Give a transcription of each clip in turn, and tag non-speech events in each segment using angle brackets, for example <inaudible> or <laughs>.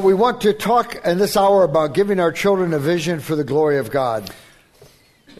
We want to talk in this hour about giving our children a vision for the glory of God.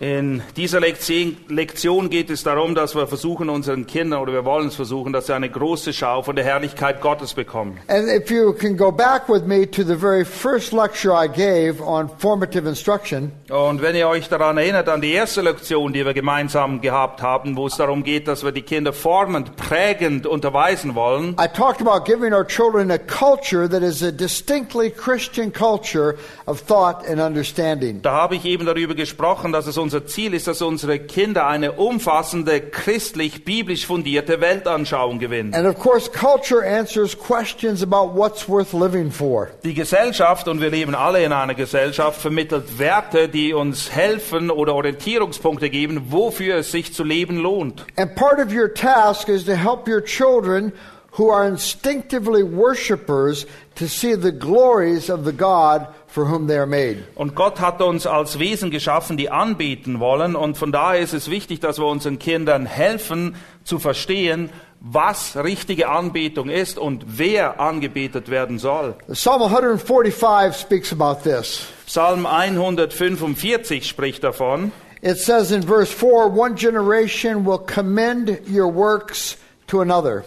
In dieser Lektion, geht es darum, dass wir versuchen, unseren Kindern, oder wir wollen es versuchen, dass sie eine große Schau von der Herrlichkeit Gottes bekommen. And if you can go back with me to the very first lecture I gave on formative instruction, Und wenn ihr euch daran erinnert, an die erste Lektion, die wir gemeinsam gehabt haben, wo es darum geht, dass wir die Kinder formend, prägend unterweisen wollen, I talked about giving our children a culture that is a distinctly Christian culture of thought and understanding. da habe ich eben darüber gesprochen, dass es unser Ziel ist, dass unsere Kinder eine umfassende, christlich-biblisch fundierte Weltanschauung gewinnen. And of course, culture answers questions about what's worth living for. Die Gesellschaft, und wir leben alle in einer Gesellschaft, vermittelt Werte, die uns helfen oder Orientierungspunkte geben, wofür es sich zu leben lohnt. And part of your task is to help your children who are instinctively worshipers to see the glories of the God for whom they are made. Und Gott hat uns als Wesen geschaffen, die anbeten wollen. Und von daher ist es wichtig, dass wir unseren Kindern helfen zu verstehen, was richtige Anbetung ist und wer angebetet werden soll. Psalm 145 speaks about this. Psalm 145 spricht davon. It says in verse 4 One generation will commend your works to another.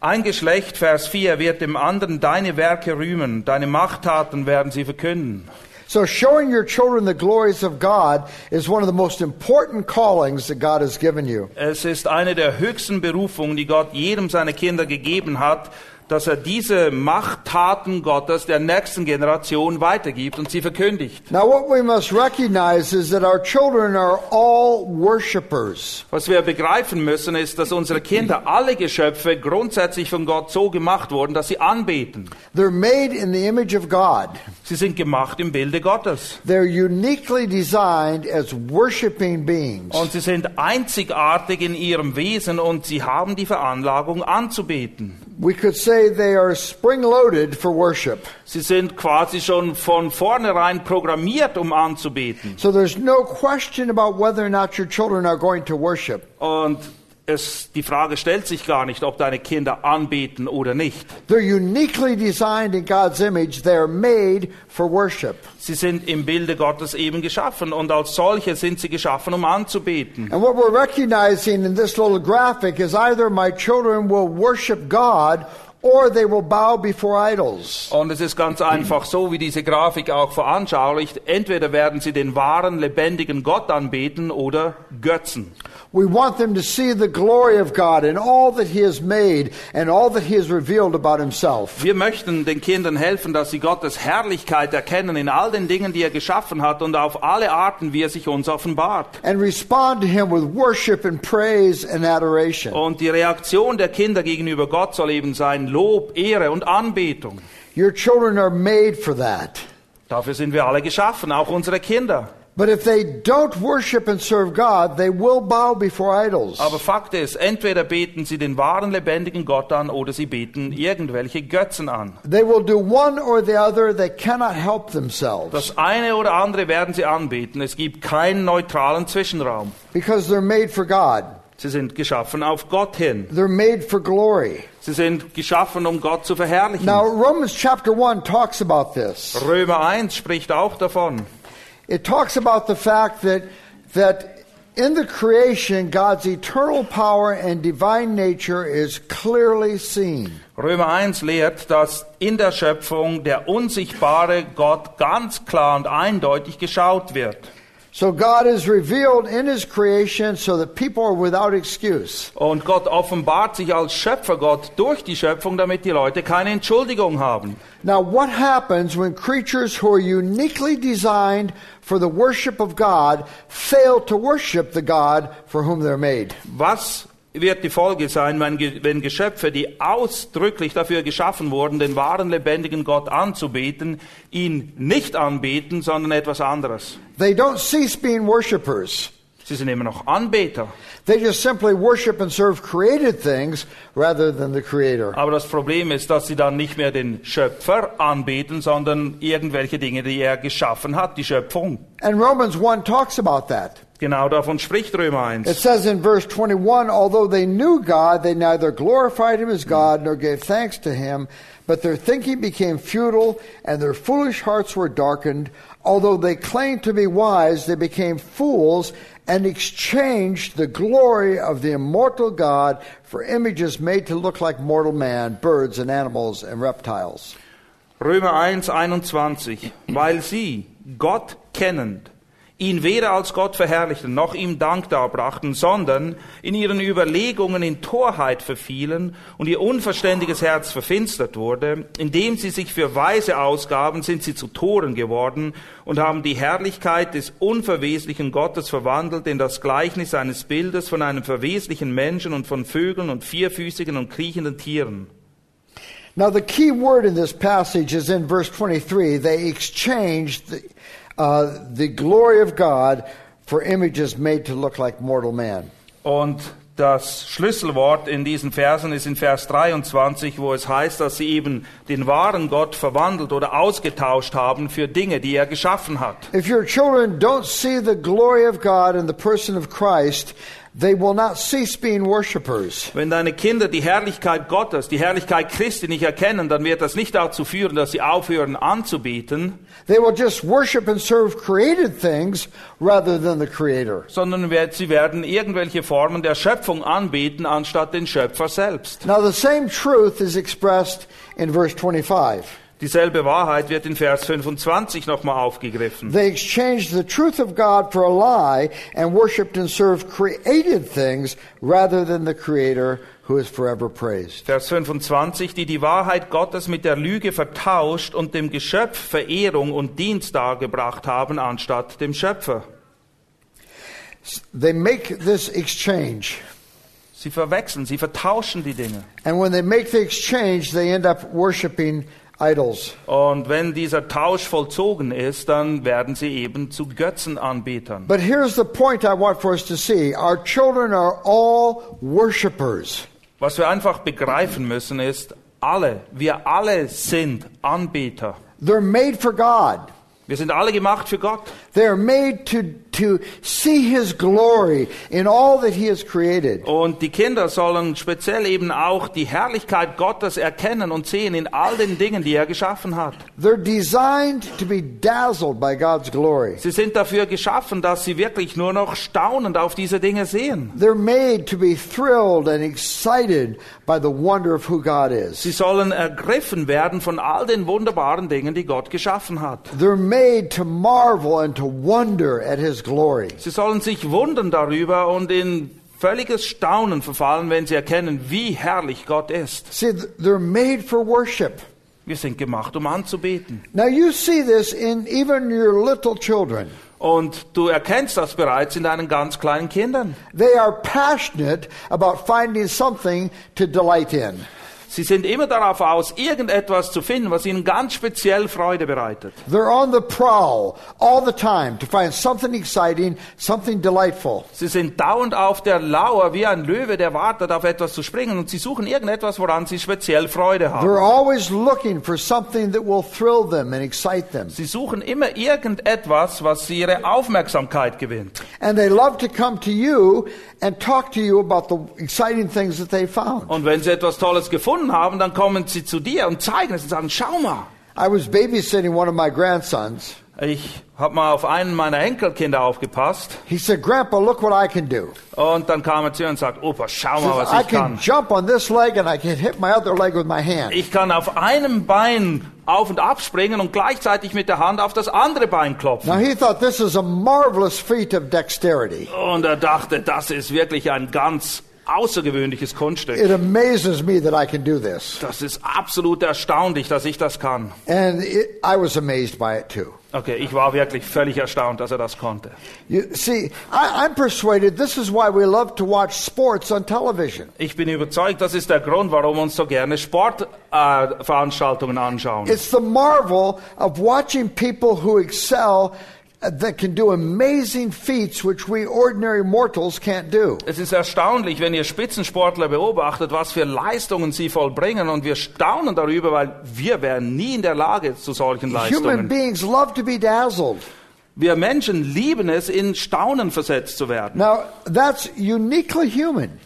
Ein Geschlecht, Vers 4, wird dem anderen deine Werke rühmen, deine Machttaten werden sie verkünden. So, showing your children the glories of God is one of the most important callings that God has given you. Es ist eine der höchsten Berufungen, die Gott jedem seiner Kinder gegeben hat, dass er diese Machttaten Gottes der nächsten Generation weitergibt und sie verkündigt. Now, what we must recognize is that our children are all worshipers. Was wir begreifen müssen, ist, dass unsere Kinder, alle Geschöpfe, grundsätzlich von Gott so gemacht wurden, dass sie anbeten. They're made in the image of God. Sie sind gemacht im Bilde Gottes. They're uniquely designed as worshiping beings. Und sie sind einzigartig in ihrem Wesen und sie haben die Veranlagung anzubeten. We could say they are spring loaded for worship. Sie sind quasi schon von vornherein programmiert, um anzubeten. So there's no question about whether or not your children are going to worship. Und es, die Frage stellt sich gar nicht, ob deine Kinder anbeten oder nicht. Sie sind im Bilde Gottes eben geschaffen und als solche sind sie geschaffen, um anzubeten. And what we're recognizing in this little graphic is either my children will worship God or they will bow before idols. Und es ist ganz einfach so, wie diese Grafik auch veranschaulicht. Entweder werden sie den wahren, lebendigen Gott anbeten oder Götzen. We want them to see the glory of God in all that He has made and all that He has revealed about Himself. Wir möchten den Kindern helfen, dass sie Gottes Herrlichkeit erkennen in all den Dingen, die er geschaffen hat und auf alle Arten, wie er sich uns offenbart. And respond to Him with worship and praise and adoration. Und die Reaktion der Kinder gegenüber Gott soll eben sein Lob, Ehre und Anbetung. Your children are made for that. Dafür sind wir alle geschaffen, auch unsere Kinder. But if they don't worship and serve God, they will bow before idols. Aber Fakt ist, entweder beten sie den wahren, lebendigen Gott an oder sie beten irgendwelche Götzen an. They will do one or the other. They cannot help themselves Das eine oder andere werden sie anbeten. Es gibt keinen neutralen Zwischenraum. because they're made for God. Sie sind geschaffen auf Gott hin. They're made for glory. Sie sind geschaffen, um Gott zu verherrlichen. Now, Romans chapter 1 talks about this. Römer 1 spricht auch davon. It talks about the fact that, that In the creation, God's eternal power and divine nature is clearly seen. Römer 1 lehrt, dass in der Schöpfung der unsichtbare Gott ganz klar und eindeutig geschaut wird. So God is revealed in his creation so that people are without excuse. Und Gott offenbart sich als Schöpfergott durch die Schöpfung, damit die Leute keine Entschuldigung haben. Now, what happens when creatures who are uniquely designed for the worship of God fail to worship the God for whom they're made? Was wird die Folge sein, wenn, Ge- wenn Geschöpfe, die ausdrücklich dafür geschaffen wurden, den wahren lebendigen Gott anzubeten, ihn nicht anbeten, sondern etwas anderes? They don't cease being worshipers. Sie sind immer noch Anbeter. They just simply worship and serve created things rather than the Creator. Aber das Problem ist, dass sie dann nicht mehr den Schöpfer anbeten, sondern irgendwelche Dinge, die er geschaffen hat, die Schöpfung. And Romans 1 talks about that. Genau davon spricht Römer It says in verse 21 Although they knew God, they neither glorified him as God nor gave thanks to him, but their thinking became futile and their foolish hearts were darkened. Although they claimed to be wise, they became fools and exchanged the glory of the immortal God for images made to look like mortal man, birds and animals and reptiles. Römer 1, 21. Weil sie, Gott kennend, ihn weder als Gott verherrlichten, noch ihm Dank darbrachten, sondern in ihren Überlegungen in Torheit verfielen und ihr unverständiges Herz verfinstert wurde, indem sie sich für Weise ausgaben, sind sie zu Toren geworden und haben die Herrlichkeit des unverweslichen Gottes verwandelt in das Gleichnis eines Bildes von einem verweslichen Menschen und von Vögeln und vierfüßigen und kriechenden Tieren. Now, the key word in this passage is in verse 23. They exchanged the, uh, the glory of God for images made to look like mortal man. Und das Schlüsselwort in diesen Versen ist in Vers 23, wo es heißt, dass sie eben den wahren Gott verwandelt oder ausgetauscht haben für Dinge, die er geschaffen hat. If your children don't see the glory of God in the person of Christ, they will not cease being worshipers. Wenn deine Kinder die Herrlichkeit Gottes, die Herrlichkeit Christi nicht erkennen, dann wird das nicht dazu führen, dass sie aufhören anzubeten, They will just worship and serve created things rather than the Creator. sondern sie werden irgendwelche Formen der Schöpfung anbeten, anstatt den Schöpfer selbst. Now, the same truth is expressed in verse 25. Dieselbe Wahrheit wird in Vers 25 nochmal aufgegriffen. They exchanged the truth of God for a lie and worshiped and served created things rather than the Creator who is forever praised. Vers 25, die die Wahrheit Gottes mit der Lüge vertauscht und dem Geschöpf Verehrung und Dienst dargebracht haben, anstatt dem Schöpfer. They make this exchange. Sie verwechseln, sie vertauschen die Dinge. And when they make the exchange, they end up worshiping idols. Und wenn dieser Tausch vollzogen ist, dann werden sie eben zu Götzenanbetern. But here's the point I want for us to see our children are all worshipers. Was wir einfach begreifen müssen ist, alle, wir alle sind Anbeter. They're made for God. Wir sind alle gemacht für Gott. They're made to, to see His glory in all that He has created. Und die Kinder sollen speziell eben auch die Herrlichkeit Gottes erkennen und sehen in all den Dingen, die er geschaffen hat. They're designed to be dazzled by God's glory. Sie sind dafür geschaffen, dass sie wirklich nur noch staunend auf diese Dinge sehen. They're made to be thrilled and excited by the wonder of who God is. Sie sollen ergriffen werden von all den wunderbaren Dingen, die Gott geschaffen hat. They're made to marvel and to wonder at His glory. Sie sollen sich wundern darüber und in völliges Staunen verfallen, wenn sie erkennen, wie herrlich Gott ist. See, th- they're made for worship. Wir sind gemacht, um anzubeten. Now you see this in even your little children. Und du erkennst das bereits in deinen ganz kleinen Kindern. They are passionate about finding something to delight in. Sie sind immer darauf aus, irgendetwas zu finden, was ihnen ganz speziell Freude bereitet. They're on the prowl all the time to find something exciting, something delightful. Sie sind dauernd auf der Lauer wie ein Löwe, der wartet auf etwas zu springen und sie suchen irgendetwas, woran sie speziell Freude haben. They're always looking for something that will thrill them and excite them. Sie suchen immer irgendetwas, was ihre Aufmerksamkeit gewinnt. And they love to come to you and talk to you about the exciting things that they found. Und wenn sie etwas Tolles gefunden haben, dann kommen sie zu dir und zeigen es und sagen, schau mal. I was babysitting one of my grandsons, Ich habe mal auf einen meiner Enkelkinder aufgepasst He said, Grandpa, look what I can do. und dann kam er zu mir und sagt, Opa, schau mal, was I ich can kann. jump on this leg and I can hit my other leg with my hand. Ich kann auf einem Bein auf und ab springen und gleichzeitig mit der Hand auf das andere Bein klopfen. Now he thought this is a marvelous feat of dexterity. Und er dachte, das ist wirklich ein ganz außergewöhnliches Kunststück. It amazes me that I can do this. Das ist absolut erstaunlich, dass ich das kann. And it, I was amazed by it too. Okay, ich war wirklich völlig erstaunt, dass er das konnte. You see, I, I'm persuaded this is why we love to watch sports on television. Ich bin überzeugt, das ist der Grund, warum wir uns so gerne Sportveranstaltungen äh, anschauen. It's the marvel of watching people who excel that can do amazing feats which we ordinary mortals can't do. Es ist erstaunlich, wenn ihr Spitzensportler beobachtet, was für Leistungen sie vollbringen und wir staunen darüber, weil wir wären nie in der Lage zu solchen Human Leistungen. beings love to be dazzled. Wir Menschen lieben es, in Staunen versetzt zu werden. Now, that's uniquely human.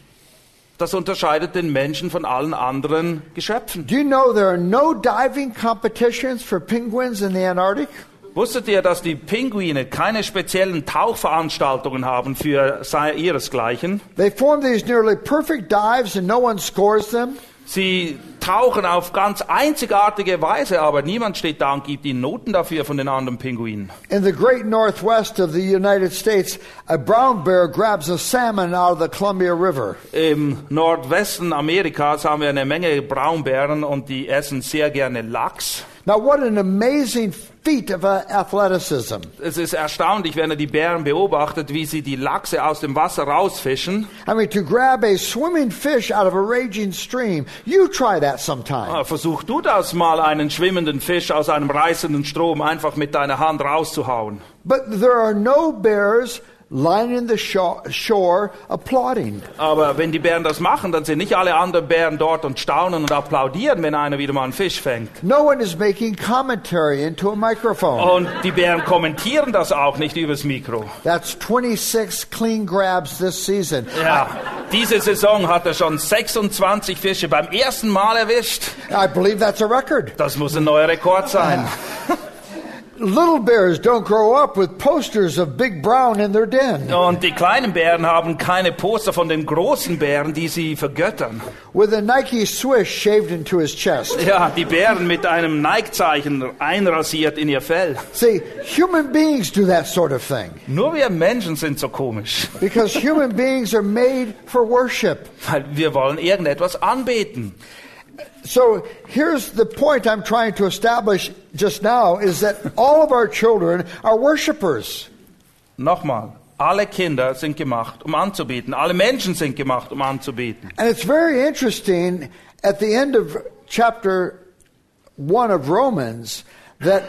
Das unterscheidet den Menschen von allen anderen Geschöpfen. Do you know there are no diving competitions for penguins in the Antarctic? Wusstet ihr, dass die Pinguine keine speziellen Tauchveranstaltungen haben für ihresgleichen? They form these nearly perfect dives and no one scores them. Sie tauchen auf ganz einzigartige Weise, aber niemand steht da und gibt ihnen Noten dafür von den anderen Pinguinen. In the great northwest of the United States, a brown bear grabs a salmon out of the Columbia River. Im Nordwesten Amerikas haben wir eine Menge Braunbären und die essen sehr gerne Lachs. Now, what an amazing feat of uh, athleticism. Es ist erstaunlich, wenn er die Bären beobachtet, wie sie die Lachse aus dem Wasser rausfischen. I mean, to grab a swimming fish out of a raging stream, you try that sometime. Ah, Versuch du das mal, einen schwimmenden Fisch aus einem reißenden Strom einfach mit deiner Hand rauszuhauen. But there are no bears lining the sho- shore applauding. Aber wenn die Bären das machen, dann sind nicht alle anderen Bären dort und staunen und applaudieren, wenn einer wieder mal einen Fisch fängt. No one is making commentary into a microphone. Und die Bären kommentieren das auch nicht übers Mikro. That's 26 clean grabs this season. Ja, diese Saison hat er schon 26 Fische beim ersten Mal erwischt. I believe that's a record. Das muss ein neuer Rekord sein. <laughs> Und die kleinen Bären haben keine Poster von den großen Bären, die sie vergöttern. With a Nike swish shaved into his chest. Ja, die Bären mit einem Nike-Zeichen einrasiert in ihr Fell. See, human beings do that sort of thing Nur wir Menschen sind so komisch, because human beings are made for worship. weil wir wollen irgendetwas anbeten. So here's the point I'm trying to establish just now is that all of our children are worshipers. Nochmal, alle Kinder sind gemacht, um anzubeten. Alle Menschen sind gemacht, um anzubeten. And it's very interesting at the end of chapter 1 of Romans that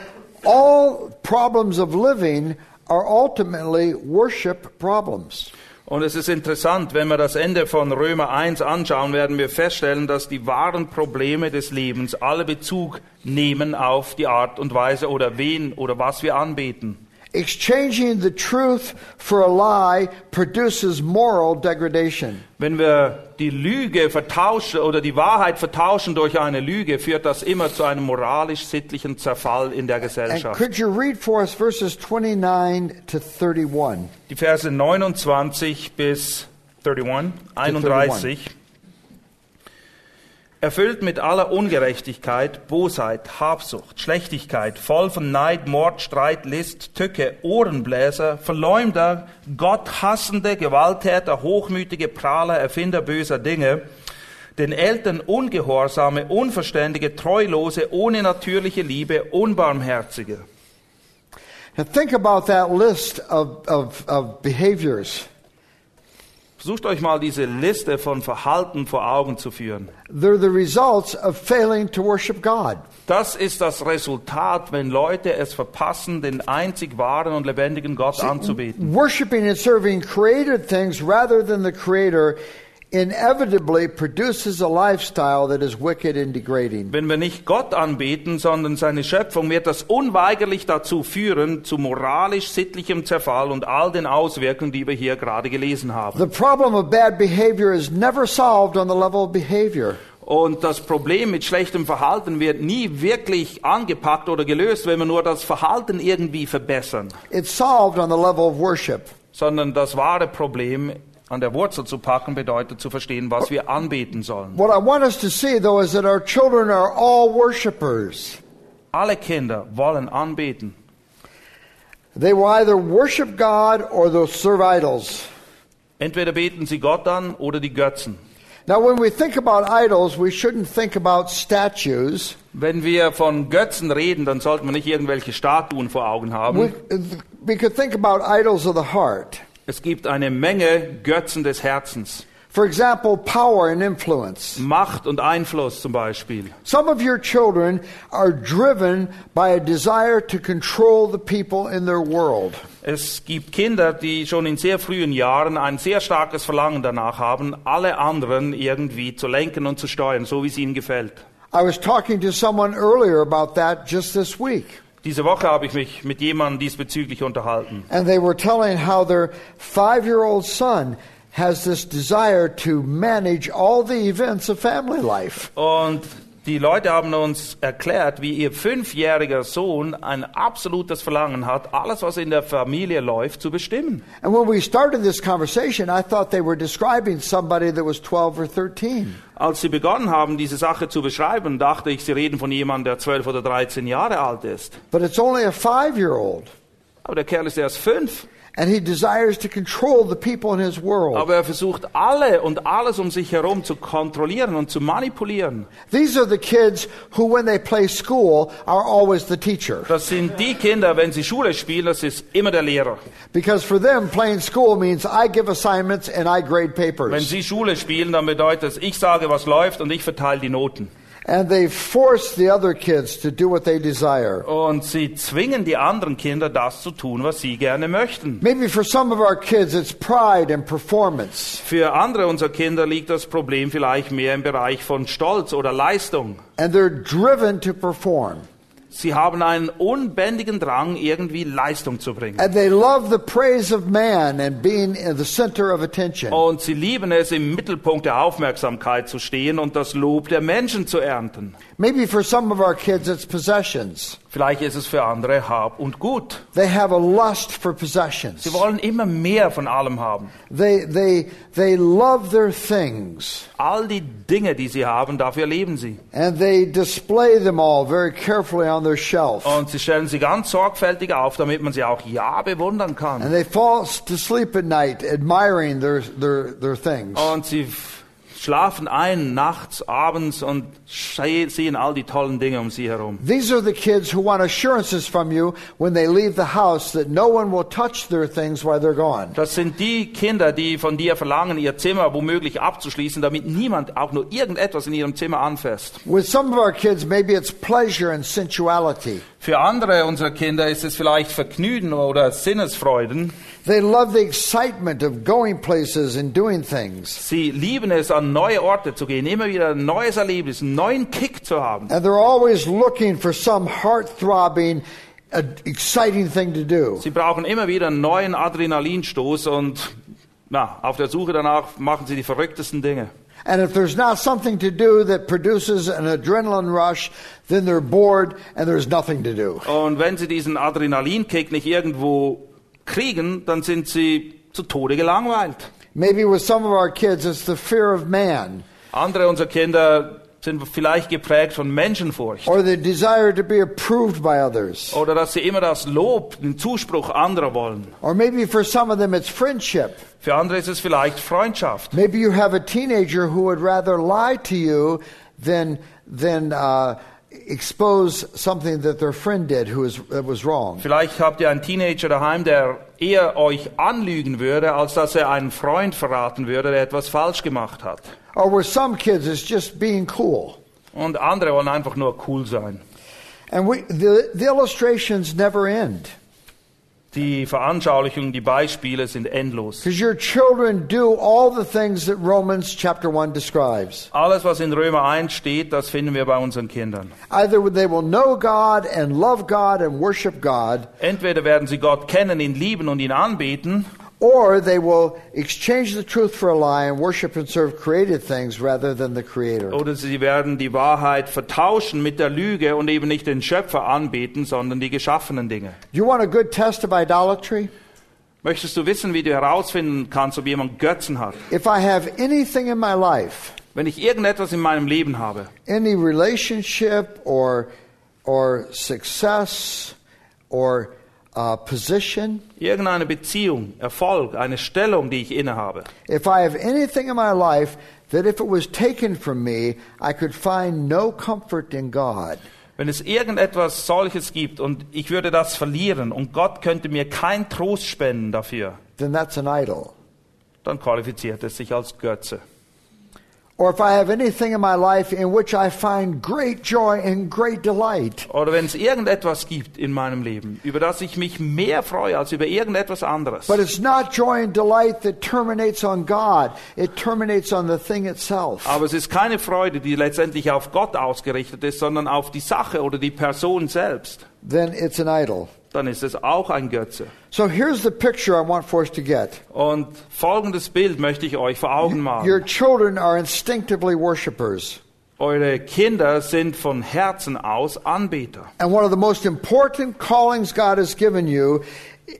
all problems of living are ultimately worship problems. Und es ist interessant, wenn wir das Ende von Römer 1 anschauen, werden wir feststellen, dass die wahren Probleme des Lebens alle Bezug nehmen auf die Art und Weise oder wen oder was wir anbeten. Exchanging the truth for a lie produces moral degradation. Wenn wir die Lüge vertauschen oder die Wahrheit vertauschen durch eine Lüge, führt das immer zu einem moralisch-sittlichen Zerfall in der And Gesellschaft. could you read for us verses 29 to 31? Die Verse 29 bis 31, 31. Erfüllt mit aller Ungerechtigkeit, Bosheit, Habsucht, Schlechtigkeit, voll von Neid, Mord, Streit, List, Tücke, Ohrenbläser, Verleumder, Gotthassende, Gewalttäter, hochmütige Prahler, Erfinder böser Dinge, den Eltern ungehorsame, unverständige, treulose, ohne natürliche Liebe, unbarmherzige. Now think about that list of, of, of behaviors. Versucht euch mal diese Liste von Verhalten vor Augen zu führen. They're the results of failing to worship God. Das ist das Resultat, wenn Leute es verpassen, den einzig wahren und lebendigen Gott anzubeten. Worshipping and serving created things rather than the Creator inevitably produces a lifestyle that is wicked and degrading. Wenn wir nicht Gott anbeten, sondern seine Schöpfung, wird das unweigerlich dazu führen, zu moralisch-sittlichem Zerfall und all den Auswirkungen, die wir hier gerade gelesen haben. The problem of bad behavior is never solved on the level of behavior. Und das Problem mit schlechtem Verhalten wird nie wirklich angepackt oder gelöst, wenn wir nur das Verhalten irgendwie verbessern, It's solved on the level of worship. sondern das wahre Problem an der Wurzel zu packen bedeutet zu verstehen, was wir anbeten sollen. What I want us to see, though, is that our children are all worshipers. Alle Kinder wollen anbeten. They will either worship God or they'll serve idols. Entweder beten sie Gott an oder die Götzen. Now, when we think about idols, we shouldn't think about statues. Wenn wir von Götzen reden, dann sollten wir nicht irgendwelche Statuen vor Augen We, haben. we could think about idols of the heart. Es gibt eine Menge Götzen des Herzens. For example, power and influence. Macht und Einfluss zum Beispiel. Some of your children are driven by a desire to control the people in their world. Es gibt Kinder, die schon in sehr frühen Jahren ein sehr starkes Verlangen danach haben, alle anderen irgendwie zu lenken und zu steuern, so wie es ihnen gefällt. I was talking to someone earlier about that just this week. Diese Woche habe ich mich mit jemandem diesbezüglich unterhalten. And they were telling how their five year old son has this desire to manage all the events of family life. Und die Leute haben uns erklärt, wie ihr fünfjähriger Sohn ein absolutes Verlangen hat, alles, was in der Familie läuft, zu bestimmen. And when we started this conversation, I thought they were describing somebody that was 12 or 13. Als sie begonnen haben, diese Sache zu beschreiben, dachte ich, sie reden von jemandem, der zwölf oder dreizehn Jahre alt ist. But it's only a five year old. Aber der Kerl ist erst fünf. And he desires to control the people in his world. Aber er versucht alle und alles um sich herum zu kontrollieren und zu manipulieren. These are the kids who, when they play school, are always the teacher. Das sind die Kinder, wenn sie Schule spielen, das ist immer der Lehrer. Because for them, playing school means I give assignments and I grade Wenn papers. sie Schule spielen, dann bedeutet es, ich sage, was läuft und ich verteile die Noten. And they force the other kids to do what they desire. Und sie zwingen die anderen Kinder, das zu tun, was sie gerne möchten. Maybe for some of our kids, it's pride and performance. Für andere unserer Kinder liegt das Problem vielleicht mehr im Bereich von Stolz oder Leistung. And they're driven to perform. Sie haben einen unbändigen Drang, irgendwie Leistung zu bringen. And they love the praise of man and being in the center of attention. Und sie lieben es, im Mittelpunkt der Aufmerksamkeit zu stehen und das Lob der Menschen zu ernten. Maybe for some of our kids, it's possessions. Vielleicht ist es für andere Hab und Gut. They have a lust for possessions. Sie wollen immer mehr von allem haben. They, they, they love their things. All die Dinge, die sie haben, dafür leben sie. And they display them all very carefully on their shelf. Und sie stellen sie ganz sorgfältig auf, damit man sie auch ja bewundern kann. And they fall to sleep at night admiring their, their, their things. Und sie schlafen ein nachts, abends und sehen all die tollen Dinge um sie herum. These are the kids who want assurances from you when they leave the house that no one will touch their things while they're gone. Das sind die Kinder, die von dir verlangen, ihr Zimmer womöglich abzuschließen, damit niemand auch nur irgendetwas in ihrem Zimmer anfasst. With some of our kids, maybe it's pleasure and sensuality. Für andere unserer Kinder ist es vielleicht Vergnügen oder Sinnesfreuden. They love the excitement of going places and doing things. Sie lieben es, an neue Orte zu gehen, immer wieder ein neues Erlebnis, einen neuen Kick zu haben. And they're always looking for some heart throbbing, uh, exciting thing to do. Sie brauchen immer wieder einen neuen Adrenalinstoß und na, auf der Suche danach machen sie die verrücktesten Dinge. And if there's not something to do that produces an adrenaline rush, then they're bored and there's nothing to do. Und wenn sie diesen Adrenalinkick nicht irgendwo kriegen, dann sind sie zu Tode gelangweilt. Maybe with some of our kids, it's the fear of man Andere unserer Kinder sind vielleicht geprägt von Menschenfurcht. or the desire to be approved by others. Oder dass sie immer das Lob, den Zuspruch anderer wollen. Or maybe for some of them, it's friendship. Für andere ist es vielleicht Freundschaft. Maybe you have a teenager who would rather lie to you than, than uh, expose something that their friend did who was, that was wrong. Vielleicht habt ihr einen Teenager daheim, der eher euch anlügen würde, als dass er einen Freund verraten würde, der etwas falsch gemacht hat. Or with some kids, it's just being cool. Und andere wollen einfach nur cool sein. And we, the, the illustrations never end. Die Veranschaulichungen, die Beispiele sind endlos. Because your children do all the things that Romans chapter 1 describes. Alles, was in Römer 1 steht, das finden wir bei unseren Kindern. Either they will know God and love God and worship God, Entweder werden sie Gott kennen, ihn lieben und ihn anbeten, or they will exchange the truth for a lie and worship and serve created things rather than the Creator. Oder sie werden die Wahrheit vertauschen mit der Lüge und eben nicht den Schöpfer anbeten, sondern die geschaffenen Dinge. You want a good test of idolatry? Möchtest du wissen, wie du herausfinden kannst, ob jemand Götzen hat? If I have anything in my life, Wenn ich irgendetwas in meinem Leben habe, any relationship or or success or uh, position, irgendeine Beziehung, Erfolg, eine Stellung, die ich innehabe, if I have anything in my life that if it was taken from me, I could find no comfort in God, wenn es irgendetwas solches gibt und ich würde das verlieren und Gott könnte mir keinen Trost spenden dafür, then that's an idol. dann qualifiziert es sich als Götze. Oder wenn es irgendetwas gibt in meinem Leben, über das ich mich mehr freue als über irgendetwas anderes. but it's not joy and delight that terminates on God, it terminates on the thing itself. Aber es ist keine Freude, die letztendlich auf Gott ausgerichtet ist, sondern auf die Sache oder die Person selbst. Then it's an idol. Dann ist es auch ein Götze. So here's the picture I want for us to get. Und folgendes Bild möchte ich euch vor Augen Your malen. children are instinctively worshipers. Eure Kinder sind von Herzen aus Anbeter. And one of the most important callings God has given you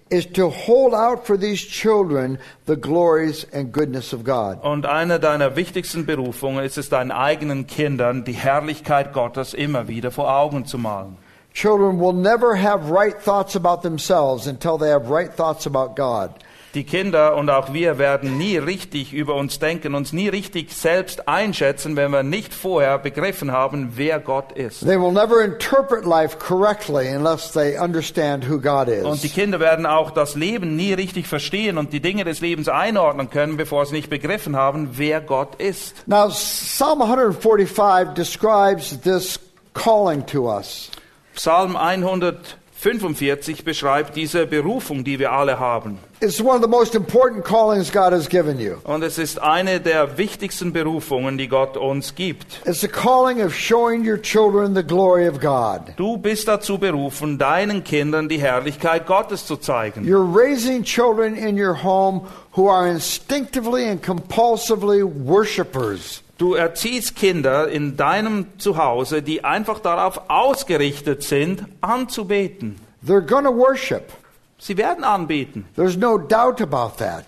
is to hold out for these children the glories and goodness of God. Und eine deiner wichtigsten Berufungen ist es, deinen eigenen Kindern die Herrlichkeit Gottes immer wieder vor Augen zu malen. Children will never have right thoughts about themselves until they have right thoughts about God. Die Kinder und auch wir werden nie richtig über uns denken, uns nie richtig selbst einschätzen, wenn wir nicht vorher begriffen haben, wer Gott ist. They will never interpret life correctly unless they understand who God Und die. Kinder werden auch das Leben nie richtig verstehen und die Dinge des Lebens einordnen können, bevor sie nicht begriffen haben, wer Gott ist. Now, Psalm 145 describes this calling to us. Psalm 145 beschreibt diese Berufung, die wir alle haben. It's one of the most important callings God has given you. Und es ist eine der wichtigsten Berufungen, die Gott uns gibt. It's the calling of showing your children the glory of God. Du bist dazu berufen, deinen Kindern die Herrlichkeit Gottes zu zeigen. You're raising children in your home who are instinctively and compulsively worshipers. Du erziehst Kinder in deinem Zuhause, die einfach darauf ausgerichtet sind, anzubeten. They're to worship. Sie werden anbeten. There's no doubt about that.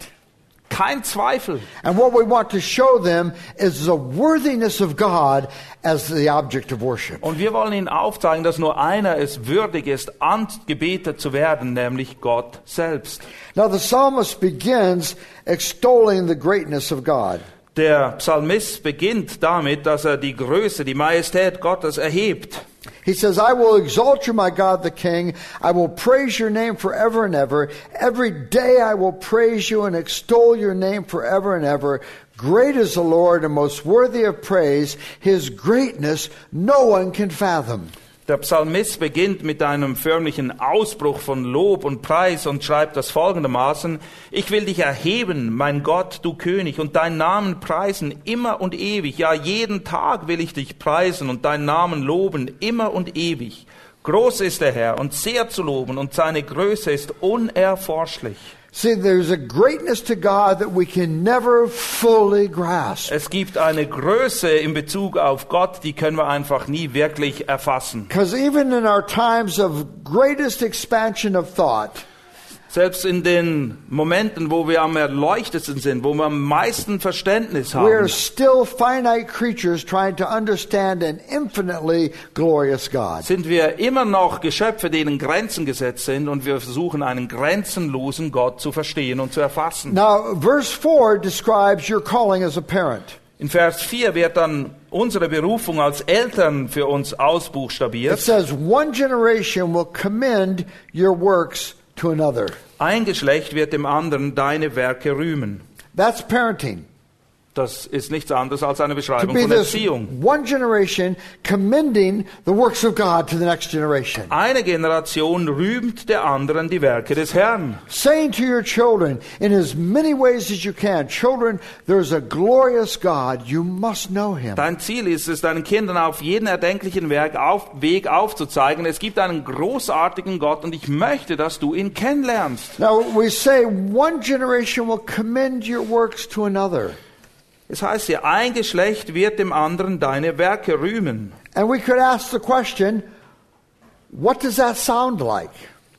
Kein Zweifel. And what we want to show them is the worthiness of God as the object of worship. Und wir wollen ihnen aufzeigen, dass nur einer es würdig ist, angebetet zu werden, nämlich Gott selbst. Now, the psalmist begins extolling the greatness of God. Der Psalmist beginnt damit, dass er die Größe, die Majestät Gottes erhebt. He says, I will exalt you, my God the King. I will praise your name forever and ever. Every day I will praise you and extol your name forever and ever. Great is the Lord and most worthy of praise. His greatness no one can fathom. Der Psalmist beginnt mit einem förmlichen Ausbruch von Lob und Preis und schreibt das folgendermaßen, Ich will dich erheben, mein Gott, du König, und deinen Namen preisen immer und ewig. Ja, jeden Tag will ich dich preisen und deinen Namen loben, immer und ewig. Groß ist der Herr und sehr zu loben und seine Größe ist unerforschlich. See, there's a greatness to God that we can never fully grasp. Es gibt eine Größe in Bezug auf Gott, die können wir einfach nie wirklich erfassen. Because even in our times of greatest expansion of thought, Selbst in den Momenten, wo wir am erleuchtetsten sind, wo wir am meisten Verständnis we are haben, still finite creatures trying to understand an infinitely glorious God. sind wir immer noch Geschöpfe, denen Grenzen gesetzt sind und wir versuchen einen grenzenlosen Gott zu verstehen und zu erfassen. Now, verse 4 describes your calling as a parent. In Vers 4 wird dann unsere Berufung als Eltern für uns It ausbuchstabiert. says, One generation will commend your works to another. Ein Geschlecht wird dem anderen deine Werke rühmen. That's parenting. Das ist nichts anderes als eine Beschreibung be von Erziehung. one generation commending the works of God to the next generation. Eine Generation rühmt der anderen die Werke des Herrn. Saying to your children in as many ways as you can, children, there's a glorious God. You must know him. Dein Ziel ist es, deinen Kindern auf jeden erdenklichen Werk auf, Weg aufzuzeigen. Es gibt einen großartigen Gott und ich möchte, dass du ihn kennenlernst. Now, we say one generation will commend your works to another. Es heißt hier, ein Geschlecht wird dem anderen deine Werke rühmen. And we could ask the question, what does that sound like?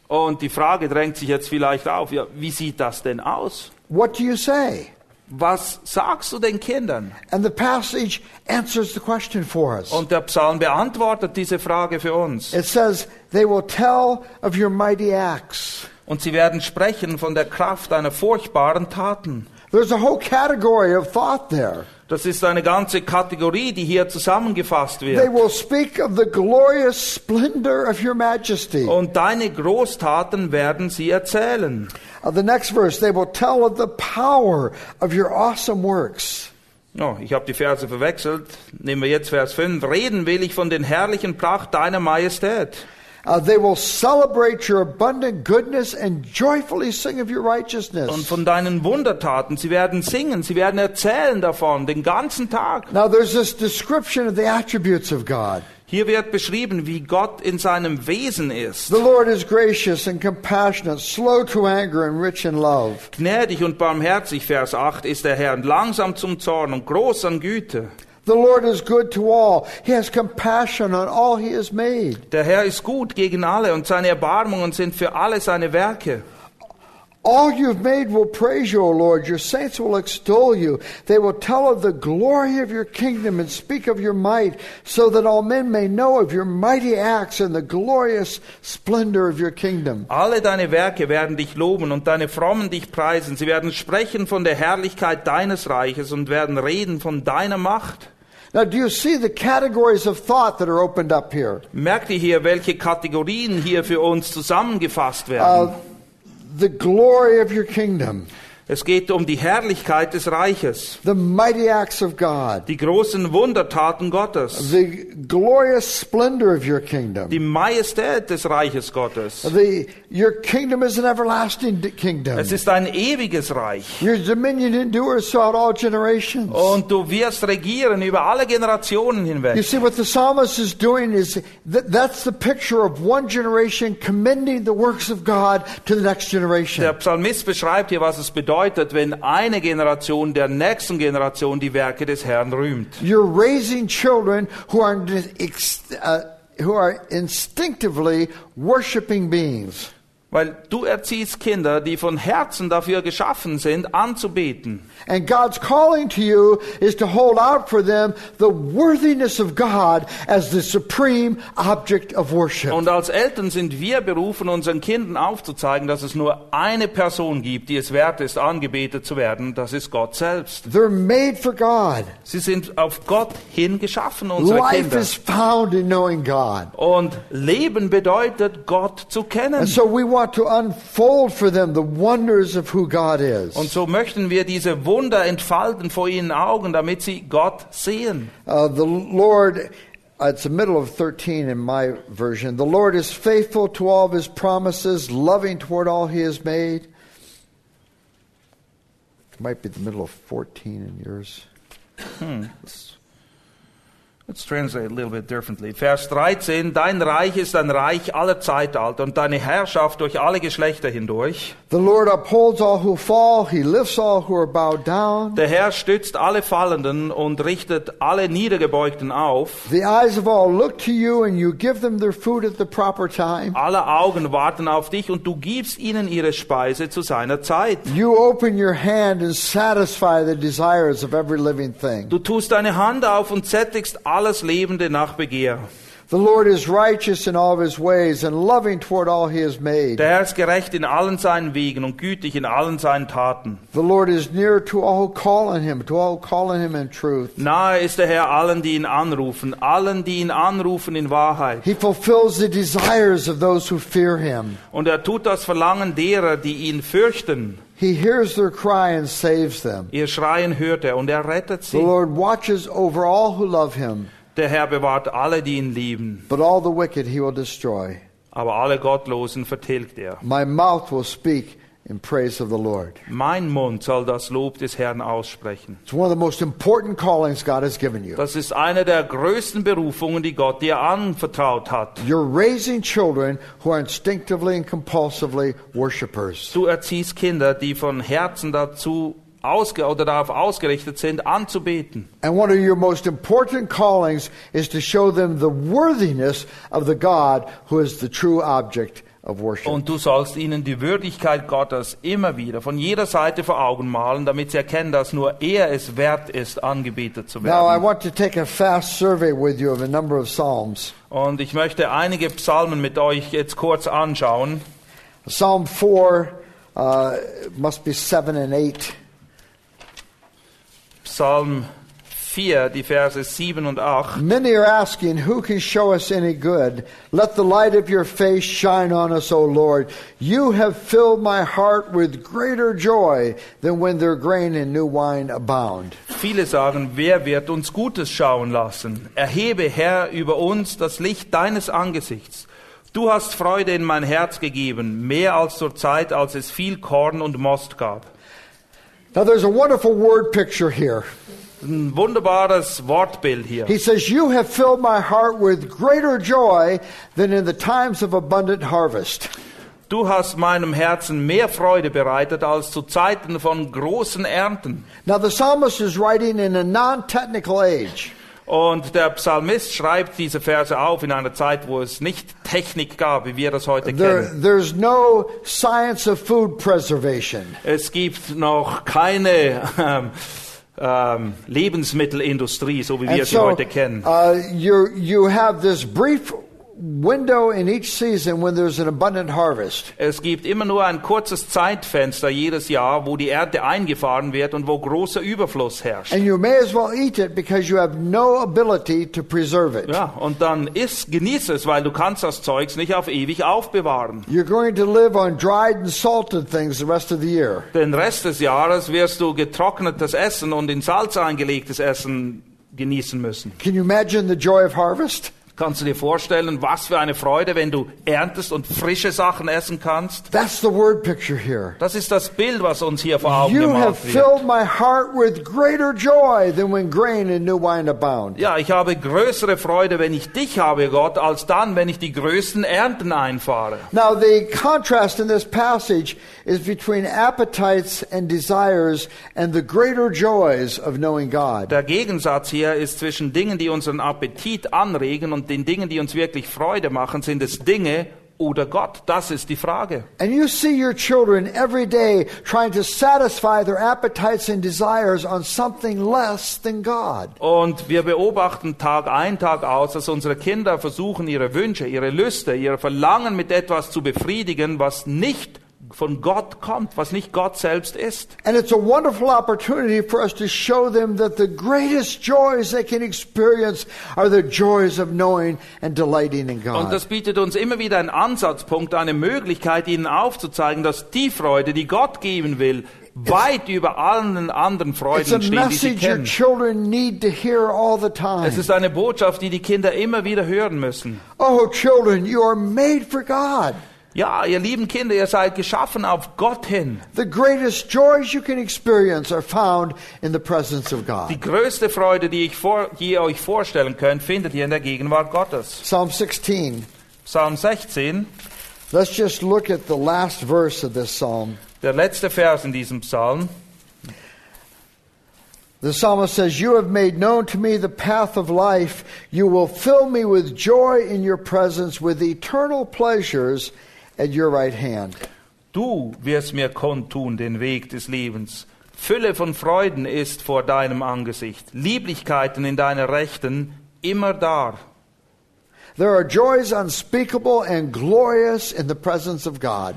Und die Frage drängt sich jetzt vielleicht auf, ja, wie sieht das denn aus? What do you say? Was sagst du den Kindern? And the passage answers the question for us. Und der Psalm beantwortet diese Frage für uns. It says, They will tell of your mighty acts. Und sie werden sprechen von der Kraft deiner furchtbaren Taten. There's a whole category of thought there. Das ist eine ganze Kategorie, die hier zusammengefasst They wird. will speak of the glorious splendor of your majesty. Und deine Großtaten werden sie erzählen. Uh, the next verse, they will tell of the power of your awesome works. Oh, ich habe die Verse verwechselt. Nehmen wir jetzt Vers 5. Reden will ich von den herrlichen Pracht deiner Majestät. Uh, they will celebrate your abundant goodness and joyfully sing of your Und righteousness. von deinen Wundertaten. Sie werden singen, sie werden erzählen davon, den ganzen Tag. Now, there's this description of the attributes of God. Hier wird beschrieben, wie Gott in seinem Wesen ist. The Lord is gracious and compassionate, slow to anger and rich in love. Gnädig und barmherzig, Vers 8, ist der Herr, und langsam zum Zorn und groß an Güte. The Lord is good to all. He has compassion on all he has made. Der Herr ist gut gegen alle und seine Erbarmungen sind für alle seine Werke. All you've made will praise you, O Lord. Your saints will extol you. They will tell of the glory of your kingdom and speak of your might, so that all men may know of your mighty acts and the glorious splendor of your kingdom. Alle deine Werke werden dich loben und deine Frommen dich preisen. Sie werden sprechen von der Herrlichkeit deines Reiches und werden reden von deiner Macht. Now, do you see the categories of thought that are opened up here? Merkt ihr hier, welche Kategorien hier für uns zusammengefasst Uh, werden? the glory of your kingdom, Es geht um die Herrlichkeit des Reiches, the mighty acts of God, die großen Wundertaten Gottes, the glorious splendor of your kingdom. die Majestät des Reiches Gottes. The, your kingdom is an everlasting kingdom. Es ist ein ewiges Reich. Your dominion endures throughout all generations. Und du wirst regieren über alle Generationen You hinweg. see, what the psalmist is doing is that, that's the picture of one generation commending the works of God to the next Der generation. Psalmist beschreibt hier, was es bedeutet, wenn eine Generation der nächsten Generation die Werke des Herrn rühmt. You're raising children who are, uh, who are instinctively worshiping beings. Weil du erziehst Kinder, die von Herzen dafür geschaffen sind, anzubeten. And God's calling to you is to hold out for them the worthiness of God as the supreme object of worship. Und als Eltern sind wir berufen, unseren Kindern aufzuzeigen, dass es nur eine Person gibt, die es wert ist, angebetet zu werden. Das ist Gott selbst. They're made for God. Sie sind auf Gott hin geschaffen, unsere Life Kinder. is found in knowing God. Und Leben bedeutet, Gott zu kennen. And so we want to unfold for them the wonders of who God is. Und so möchten wir diese Wunder entfalten vor ihren Augen, damit sie Gott sehen. Uh, the Lord, uh, it's the middle of 13 in my version. The Lord is faithful to all of his promises, loving toward all he has made. It Might be the middle of 14 in yours. Let's translate a little bit differently. Vers 13, dein Reich ist ein Reich aller Zeitalter und deine Herrschaft durch alle Geschlechter hindurch. The Lord upholds all who fall, he lifts all who are bowed down. Der Herr stützt alle Fallenden und richtet alle Niedergebeugten auf. The eyes of all look to you, and you give them their food at the proper time. Alle Augen warten auf dich und du gibst ihnen ihre Speise zu seiner Zeit. You open your hand and satisfy the desires of every living thing. Du tust deine Hand auf und sättigst alles Lebende nach Begehr. The Lord is righteous in all his ways and loving toward all he has made. Der Herr ist gerecht in allen seinen Wegen und gütig in allen seinen Taten. The Lord is near to all who call on him, to all who call on him in truth. Nahe ist der Herr allen, die ihn anrufen, allen, die ihn anrufen in Wahrheit. He fulfills the desires of those who fear him. Und er tut das Verlangen derer, die ihn fürchten. He hears their cry and saves them. Ihr Schreien hört er und er rettet sie. The. Lord watches over all who love him, Der Herr bewahrt alle, die ihn lieben. but all the wicked he will destroy. Aber alle Gottlosen vertilgt er. My mouth will speak in praise of the Lord. Mein Mund soll das Lob des Herrn aussprechen. It's one of the most important callings God has given you. Das ist eine der größten Berufungen, die Gott dir anvertraut hat. You're raising children who are instinctively and compulsively worshipers. Du erziehst Kinder, die von Herzen dazu ausge oder darauf ausgerichtet sind, anzubeten. And one of your most important callings is to show them the worthiness of the God who is the true object of worship. Und du sollst ihnen die Würdigkeit Gottes immer wieder von jeder Seite vor Augen malen, damit sie erkennen, dass nur er es wert ist, angebetet zu Now, I werden. want to take a fast survey with you of a number of Psalms. Und ich möchte einige Psalmen mit euch jetzt kurz anschauen. Psalm 4 uh, must be 7 and 8. Psalm 4, die Verse 7 und 8. Many are asking, Who can show us any good? Let the light of your face shine on us, O Lord. You have filled my heart with greater joy than when their grain and new wine abound. Viele sagen, wer wird uns Gutes schauen lassen? Erhebe, Herr, über uns das Licht deines Angesichts. Du hast Freude in mein Herz gegeben, mehr als zur Zeit, als es viel Korn und Most gab. Now, there's a wonderful word picture here. Ein wunderbares Wortbild hier. He says, You have filled my heart with greater joy than in the times of abundant harvest. Du hast meinem Herzen mehr Freude bereitet als zu Zeiten von großen Ernten. Now, the psalmist is writing in a non technical age. Und der Psalmist schreibt diese Verse auf in einer Zeit, wo es nicht Technik gab, wie wir das heute There, kennen. there's no science of food preservation. Es gibt noch keine ähm, ähm, Lebensmittelindustrie, so wie wir And sie so, heute kennen. uh, you you have this brief window in each season when there's an abundant harvest. Es gibt immer nur ein kurzes Zeitfenster jedes Jahr, wo die Ernte eingefahren wird und wo großer Überfluss herrscht. And you may as well eat it because you have no ability to preserve it. Ja, und dann iss, genieß es, weil du kannst das Zeugs nicht auf ewig aufbewahren. You're going to live on dried and salted things the rest of the year. Den Rest des Jahres wirst du getrocknetes Essen und in Salz eingelegtes Essen genießen müssen. Can you imagine the joy of harvest? Kannst du dir vorstellen, was für eine Freude, wenn du erntest und frische Sachen essen kannst? That's the word picture here. Das ist das Bild, was uns hier vor Augen You have wird. filled my heart with greater joy than when grain and new wine abound. Ja, ich habe größere Freude, wenn ich dich habe, Gott, als dann, wenn ich die größten Ernten einfahre. Now, the contrast in this passage is between appetites and desires and the greater joys of knowing God. Der Gegensatz hier ist zwischen Dingen, die unseren Appetit anregen und den Dingen, die uns wirklich Freude machen, sind es Dinge oder Gott? Das ist die Frage. And you see your children every day trying to satisfy their appetites and desires on something less than God. Und wir beobachten Tag ein, Tag aus, dass unsere Kinder versuchen, ihre Wünsche, ihre Lüste, ihre Verlangen mit etwas zu befriedigen, was nicht von Gott kommt, was nicht Gott selbst ist. And it's a wonderful opportunity for us to show them that the greatest joys they can experience are the joys of knowing and delighting in Und God. das bietet uns immer wieder einen Ansatzpunkt, eine Möglichkeit, ihnen aufzuzeigen, dass die Freude, die Gott geben will, weit über allen anderen It's Freuden stehen, die sie kennen. Es ist eine Botschaft, die die Kinder immer wieder hören müssen. Oh, children, you are made for God. Ja, ihr lieben Kinder, ihr seid geschaffen auf Gott hin. The greatest joys you can experience are found in the presence of Die God. größte Freude, die, ich vor, die ihr euch vorstellen könnt, findet ihr in der Gegenwart Gottes. Psalm 16. Psalm 16, Let's just look at the last verse of this psalm. der letzte Vers in diesem Psalm. The psalmist says, You have made known to me the path of life. You will fill me with joy in your presence, with eternal pleasures at your right hand. Du wirst mir kundtun den Weg des Lebens. Fülle von Freuden ist vor deinem Angesicht. Lieblichkeiten in deiner Rechten immer da. There are joys unspeakable and glorious in the presence of God.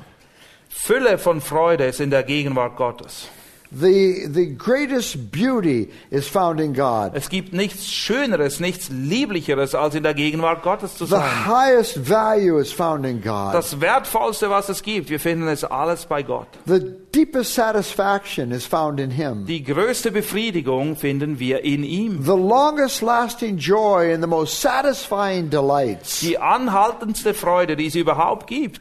Fülle von Freude ist in der Gegenwart Gottes. The, the greatest beauty is found in God. Es gibt nichts Schöneres, nichts Lieblicheres, als in der Gegenwart Gottes zu sein. The highest value is found in God. Das Wertvollste, was es gibt, wir finden es alles bei Gott. The deepest satisfaction is found in Him. Die größte Befriedigung finden wir in ihm. The longest lasting joy and the most satisfying delights. Die anhaltendste Freude, die es überhaupt gibt.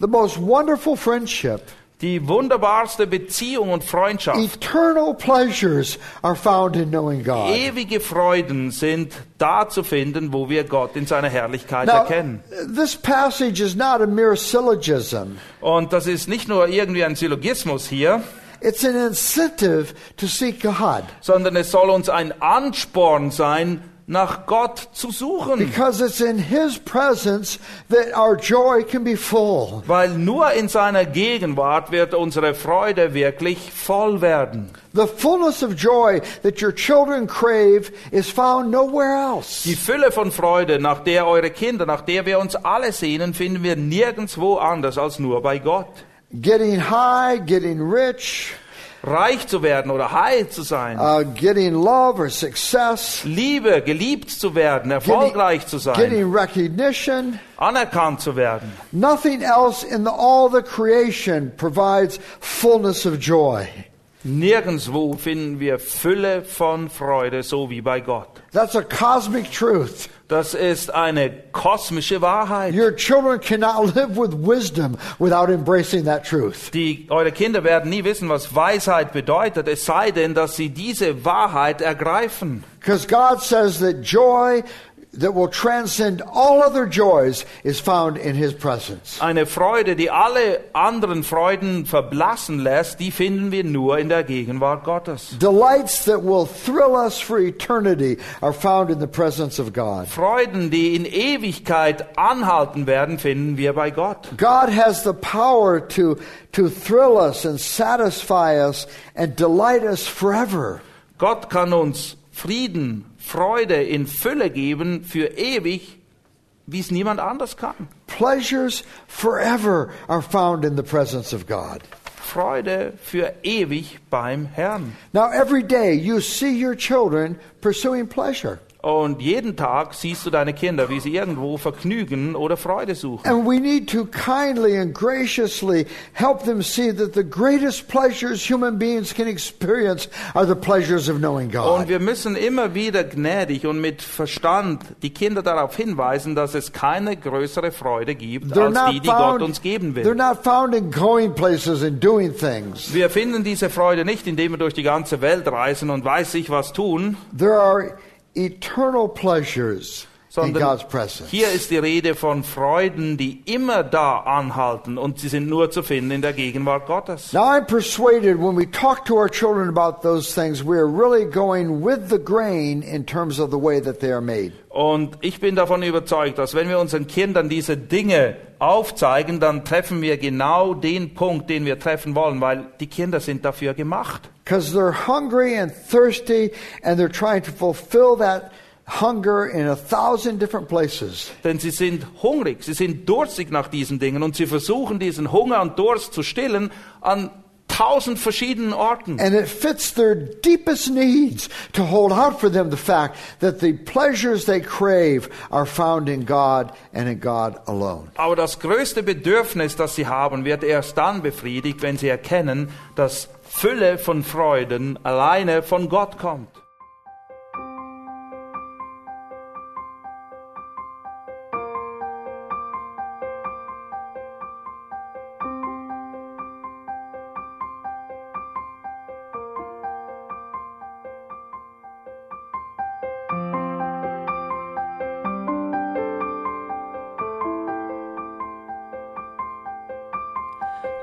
The most wonderful friendship. Die wunderbarste Beziehung und Freundschaft. Eternal pleasures are found in knowing God. Ewige Freuden sind da zu finden, wo wir Gott in seiner Herrlichkeit Now, erkennen. this passage is not a mere syllogism. Und das ist nicht nur irgendwie ein Syllogismus hier, It's an incentive to seek God sondern es soll uns ein Ansporn sein, nach Gott zu suchen. because it's in His presence that our joy can be full. Weil nur in seiner Gegenwart wird unsere Freude wirklich voll werden. The fullness of joy that your children crave is found nowhere else. Die Fülle von Freude, nach der eure Kinder, nach der wir uns alle sehnen, finden wir nirgendwo anders als nur bei Gott. Getting high, getting rich, Reich zu werden oder heil zu sein, uh, getting love or success, Liebe, geliebt zu werden, getting, erfolgreich zu sein, getting recognition. anerkannt zu werden. Nothing else in the, all the creation provides fullness of joy. Nirgendwo finden wir Fülle von Freude, so wie bei Gott. That's a cosmic truth. Das ist eine kosmische Wahrheit. Your children cannot live with wisdom without embracing that truth. Die, eure Kinder werden nie wissen, was Weisheit bedeutet, es sei denn, dass sie diese Wahrheit ergreifen. Because God says that joy that will transcend all other joys is found in His presence. Eine Freude, die alle anderen Freuden verblassen lässt, die finden wir nur in der Gegenwart Gottes. Delights that will thrill us for eternity are found in the presence of God. Freuden, die in Ewigkeit anhalten werden, finden wir bei Gott. God has the power to, to thrill us and satisfy us and delight us forever. Gott kann uns Frieden, Freude in Fülle geben für ewig, wie es niemand anders kann. Pleasures forever are found in the presence of God. Freude für ewig beim Herrn. Now, every day you see your children pursuing pleasure. Und jeden Tag siehst du deine Kinder, wie sie irgendwo Vergnügen oder Freude suchen. And we need to kindly and graciously help them see that the greatest pleasures human beings can experience are the pleasures of knowing Und God. wir müssen immer wieder gnädig und mit Verstand die Kinder darauf hinweisen, dass es keine größere Freude gibt, They're als die, die Gott found, uns geben they're will. not found in going places and doing things. Wir finden diese Freude nicht, indem wir durch die ganze Welt reisen und weiß ich was tun, There are eternal pleasures in sondern God's presence. hier ist die Rede von Freuden, die immer da anhalten und sie sind nur zu finden in der Gegenwart Gottes. Now, I'm persuaded when we talk to our children about those things, we are really going with the grain in terms of the way that they are made. Und ich bin davon überzeugt, dass wenn wir unseren Kindern diese Dinge aufzeigen, dann treffen wir genau den Punkt, den wir treffen wollen, weil die Kinder sind dafür gemacht. Because they're hungry and thirsty, and they're trying to fulfill that hunger in a thousand different places. Denn sie sind hungrig, sie sind durstig nach diesen Dingen und sie versuchen diesen Hunger und Durst zu stillen an tausend verschiedenen Orten. And it fits their deepest needs to hold out for them the fact that the pleasures they crave are found in God and in God alone. Aber das größte Bedürfnis, das sie haben, wird erst dann befriedigt, wenn sie erkennen, dass Fülle von Freuden alleine von Gott kommt.